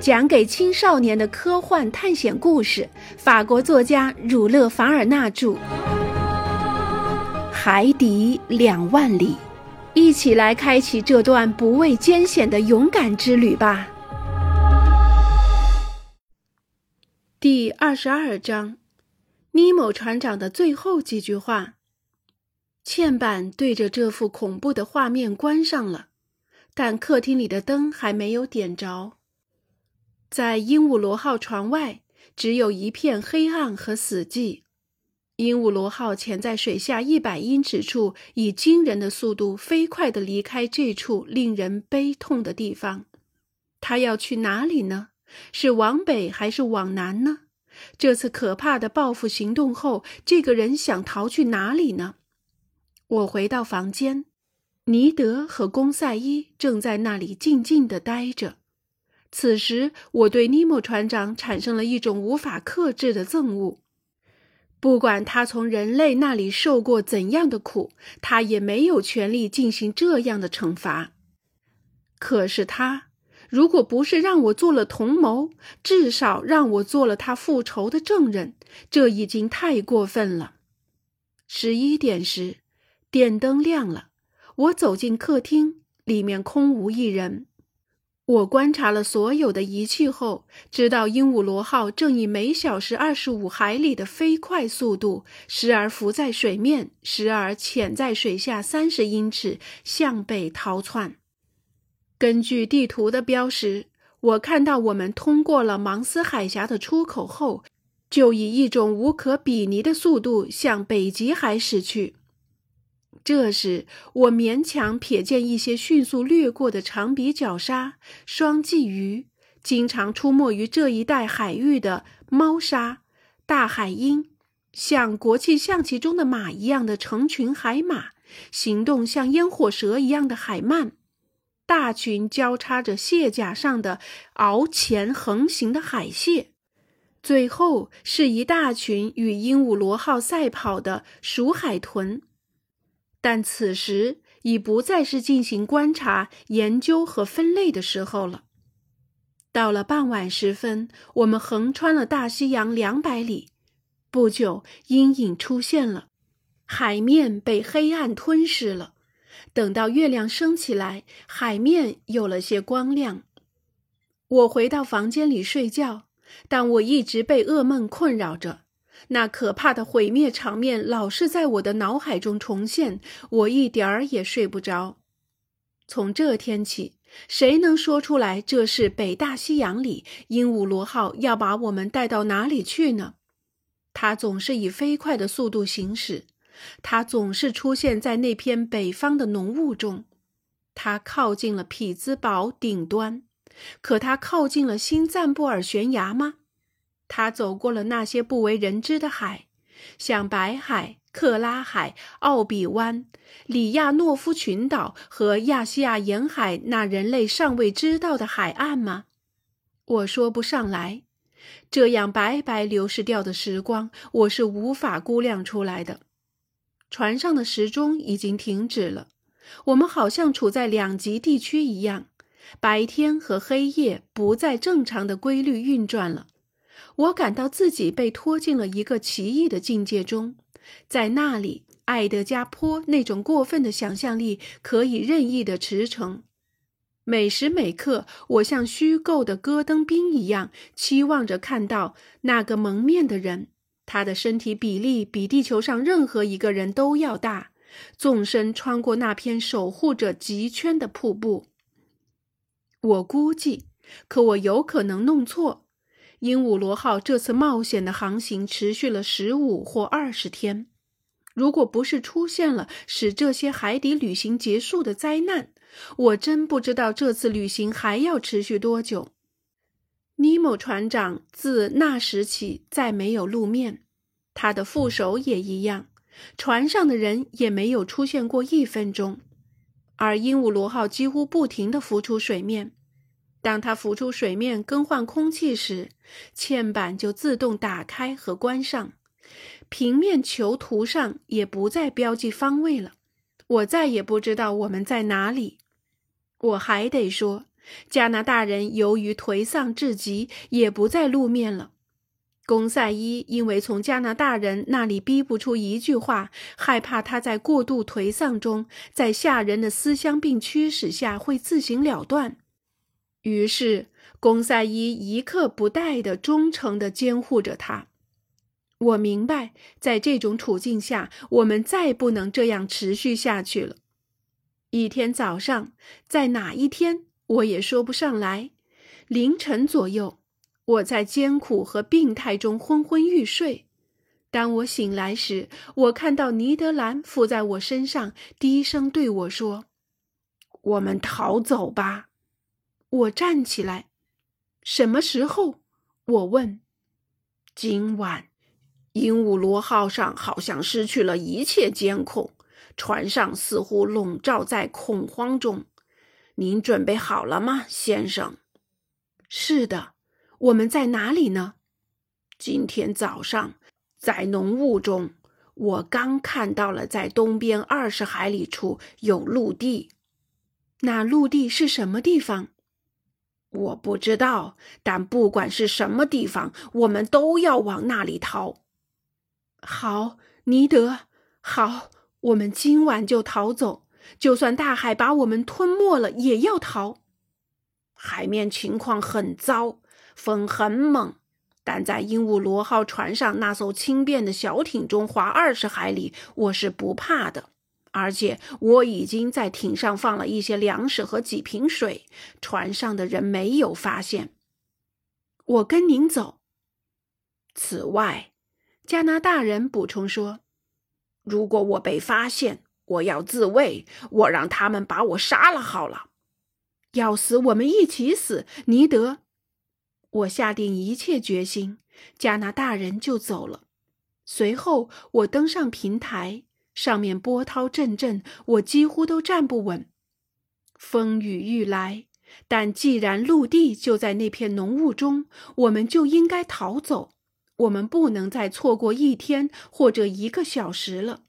讲给青少年的科幻探险故事，法国作家儒勒·凡尔纳著，《海底两万里》，一起来开启这段不畏艰险的勇敢之旅吧。第二十二章，尼莫船长的最后几句话。嵌板对着这幅恐怖的画面关上了，但客厅里的灯还没有点着。在鹦鹉螺号船外，只有一片黑暗和死寂。鹦鹉螺号潜在水下一百英尺处，以惊人的速度飞快地离开这处令人悲痛的地方。它要去哪里呢？是往北还是往南呢？这次可怕的报复行动后，这个人想逃去哪里呢？我回到房间，尼德和公赛伊正在那里静静地待着。此时，我对尼莫船长产生了一种无法克制的憎恶。不管他从人类那里受过怎样的苦，他也没有权利进行这样的惩罚。可是他，如果不是让我做了同谋，至少让我做了他复仇的证人，这已经太过分了。十一点时，电灯亮了，我走进客厅，里面空无一人。我观察了所有的仪器后，知道鹦鹉螺号正以每小时二十五海里的飞快速度，时而浮在水面，时而潜在水下三十英尺，向北逃窜。根据地图的标识，我看到我们通过了芒斯海峡的出口后，就以一种无可比拟的速度向北极海驶去。这时，我勉强瞥见一些迅速掠过的长鼻角鲨、双鲫鱼，经常出没于这一带海域的猫鲨、大海鹰，像国际象棋中的马一样的成群海马，行动像烟火蛇一样的海鳗，大群交叉着蟹甲上的螯前横行的海蟹，最后是一大群与鹦鹉螺号赛跑的鼠海豚。但此时已不再是进行观察、研究和分类的时候了。到了傍晚时分，我们横穿了大西洋两百里。不久，阴影出现了，海面被黑暗吞噬了。等到月亮升起来，海面有了些光亮。我回到房间里睡觉，但我一直被噩梦困扰着。那可怕的毁灭场面老是在我的脑海中重现，我一点儿也睡不着。从这天起，谁能说出来这是北大西洋里鹦鹉螺号要把我们带到哪里去呢？它总是以飞快的速度行驶，它总是出现在那片北方的浓雾中。它靠近了匹兹堡顶端，可它靠近了新赞布尔悬崖吗？他走过了那些不为人知的海，像白海、克拉海、奥比湾、里亚诺夫群岛和亚细亚沿海那人类尚未知道的海岸吗？我说不上来。这样白白流逝掉的时光，我是无法估量出来的。船上的时钟已经停止了，我们好像处在两极地区一样，白天和黑夜不再正常的规律运转了。我感到自己被拖进了一个奇异的境界中，在那里，爱德加坡那种过分的想象力可以任意的驰骋。每时每刻，我像虚构的戈登兵一样，期望着看到那个蒙面的人。他的身体比例比地球上任何一个人都要大，纵身穿过那片守护着极圈的瀑布。我估计，可我有可能弄错。鹦鹉螺号这次冒险的航行持续了十五或二十天。如果不是出现了使这些海底旅行结束的灾难，我真不知道这次旅行还要持续多久。尼莫船长自那时起再没有露面，他的副手也一样，船上的人也没有出现过一分钟。而鹦鹉螺号几乎不停地浮出水面。当它浮出水面更换空气时，嵌板就自动打开和关上，平面球图上也不再标记方位了。我再也不知道我们在哪里。我还得说，加拿大人由于颓丧至极，也不再露面了。公赛伊因为从加拿大人那里逼不出一句话，害怕他在过度颓丧中，在吓人的思乡病驱使下会自行了断，于是公赛伊一刻不怠地忠诚地监护着他。我明白，在这种处境下，我们再不能这样持续下去了。一天早上，在哪一天我也说不上来，凌晨左右。我在艰苦和病态中昏昏欲睡。当我醒来时，我看到尼德兰伏在我身上，低声对我说：“我们逃走吧。”我站起来。什么时候？我问。今晚，鹦鹉螺号上好像失去了一切监控，船上似乎笼罩在恐慌中。您准备好了吗，先生？是的。我们在哪里呢？今天早上，在浓雾中，我刚看到了在东边二十海里处有陆地。那陆地是什么地方？我不知道。但不管是什么地方，我们都要往那里逃。好，尼德，好，我们今晚就逃走。就算大海把我们吞没了，也要逃。海面情况很糟。风很猛，但在鹦鹉螺号船上那艘轻便的小艇中划二十海里，我是不怕的。而且我已经在艇上放了一些粮食和几瓶水，船上的人没有发现。我跟您走。此外，加拿大人补充说：“如果我被发现，我要自卫，我让他们把我杀了好了。要死，我们一起死，尼德。”我下定一切决心，加拿大人就走了。随后，我登上平台，上面波涛阵阵，我几乎都站不稳。风雨欲来，但既然陆地就在那片浓雾中，我们就应该逃走。我们不能再错过一天或者一个小时了。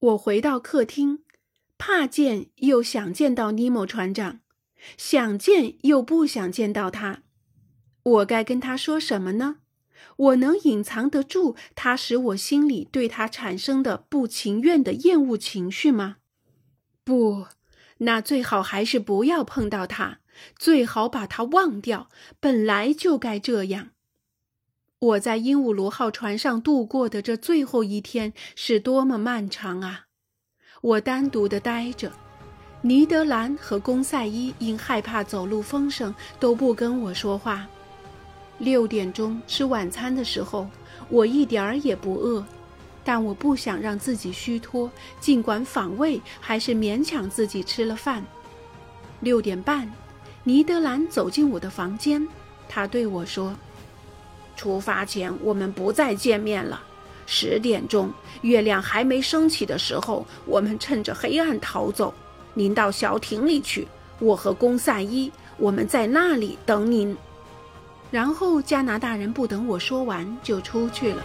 我回到客厅，怕见又想见到尼莫船长，想见又不想见到他。我该跟他说什么呢？我能隐藏得住他使我心里对他产生的不情愿的厌恶情绪吗？不，那最好还是不要碰到他，最好把他忘掉。本来就该这样。我在鹦鹉螺号船上度过的这最后一天是多么漫长啊！我单独的待着，尼德兰和公赛伊因害怕走路风声都不跟我说话。六点钟吃晚餐的时候，我一点儿也不饿，但我不想让自己虚脱，尽管反胃，还是勉强自己吃了饭。六点半，尼德兰走进我的房间，他对我说：“出发前我们不再见面了。十点钟，月亮还没升起的时候，我们趁着黑暗逃走。您到小艇里去，我和公赛伊，我们在那里等您。”然后加拿大人不等我说完就出去了。